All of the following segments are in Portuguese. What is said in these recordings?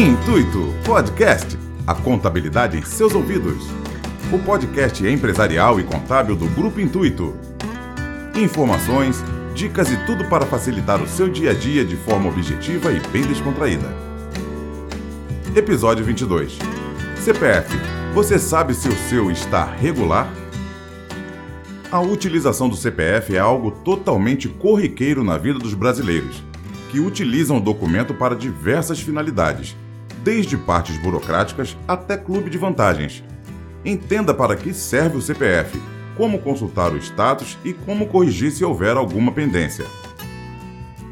Intuito Podcast. A contabilidade em seus ouvidos. O podcast empresarial e contábil do Grupo Intuito. Informações, dicas e tudo para facilitar o seu dia a dia de forma objetiva e bem descontraída. Episódio 22. CPF. Você sabe se o seu está regular? A utilização do CPF é algo totalmente corriqueiro na vida dos brasileiros que utilizam o documento para diversas finalidades, desde partes burocráticas até clube de vantagens. Entenda para que serve o CPF, como consultar o status e como corrigir se houver alguma pendência.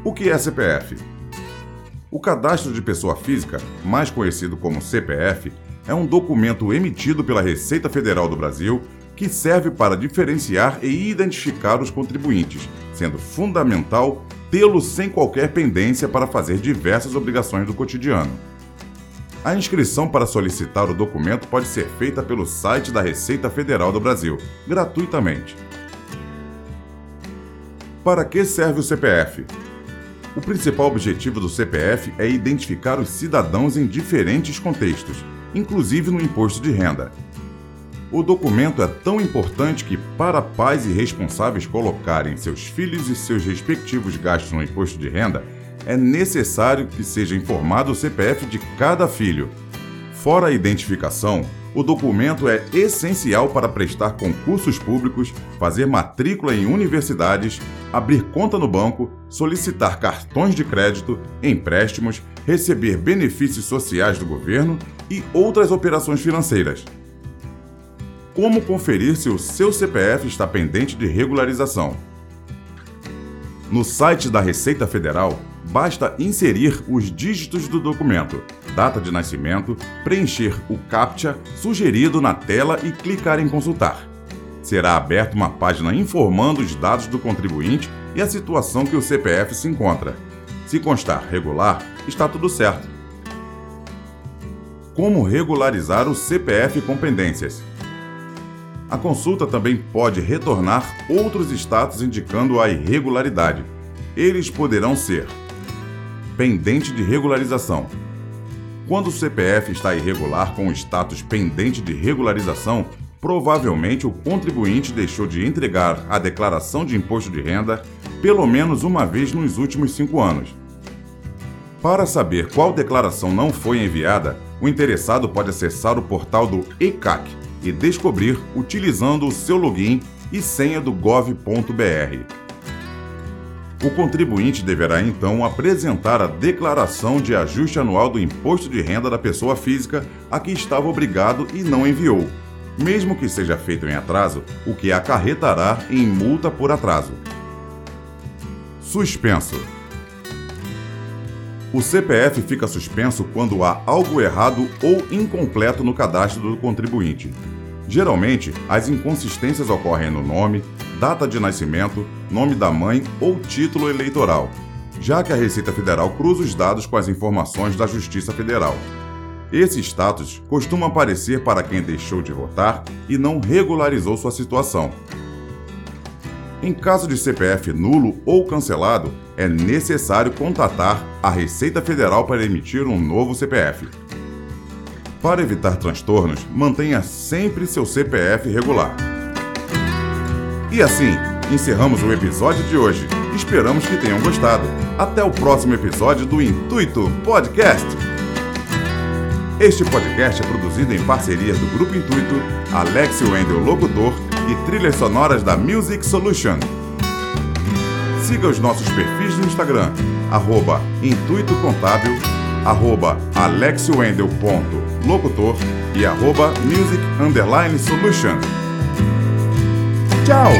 O que é CPF? O cadastro de pessoa física, mais conhecido como CPF, é um documento emitido pela Receita Federal do Brasil que serve para diferenciar e identificar os contribuintes, sendo fundamental tê-lo sem qualquer pendência para fazer diversas obrigações do cotidiano. A inscrição para solicitar o documento pode ser feita pelo site da Receita Federal do Brasil, gratuitamente. Para que serve o CPF? O principal objetivo do CPF é identificar os cidadãos em diferentes contextos, inclusive no imposto de renda, o documento é tão importante que, para pais e responsáveis colocarem seus filhos e seus respectivos gastos no imposto de renda, é necessário que seja informado o CPF de cada filho. Fora a identificação, o documento é essencial para prestar concursos públicos, fazer matrícula em universidades, abrir conta no banco, solicitar cartões de crédito, empréstimos, receber benefícios sociais do governo e outras operações financeiras como conferir se o seu CPF está pendente de regularização. No site da Receita Federal, basta inserir os dígitos do documento, data de nascimento, preencher o CAPTCHA sugerido na tela e clicar em consultar. Será aberta uma página informando os dados do contribuinte e a situação que o CPF se encontra. Se constar regular, está tudo certo. Como regularizar o CPF com pendências? A consulta também pode retornar outros status indicando a irregularidade. Eles poderão ser: pendente de regularização. Quando o CPF está irregular com o status pendente de regularização, provavelmente o contribuinte deixou de entregar a declaração de imposto de renda pelo menos uma vez nos últimos cinco anos. Para saber qual declaração não foi enviada, o interessado pode acessar o portal do ECAC e descobrir utilizando o seu login e senha do gov.br. O contribuinte deverá então apresentar a declaração de ajuste anual do imposto de renda da pessoa física a que estava obrigado e não enviou, mesmo que seja feito em atraso, o que acarretará em multa por atraso. Suspenso. O CPF fica suspenso quando há algo errado ou incompleto no cadastro do contribuinte. Geralmente, as inconsistências ocorrem no nome, data de nascimento, nome da mãe ou título eleitoral, já que a Receita Federal cruza os dados com as informações da Justiça Federal. Esse status costuma aparecer para quem deixou de votar e não regularizou sua situação. Em caso de CPF nulo ou cancelado, é necessário contatar a Receita Federal para emitir um novo CPF. Para evitar transtornos, mantenha sempre seu CPF regular. E assim, encerramos o episódio de hoje. Esperamos que tenham gostado. Até o próximo episódio do Intuito Podcast. Este podcast é produzido em parceria do Grupo Intuito, Alex Wendel Locutor e trilhas sonoras da Music Solution. Siga os nossos perfis no Instagram, arroba Intuito arroba alexwendel.locutor e arroba music underline solution. Tchau!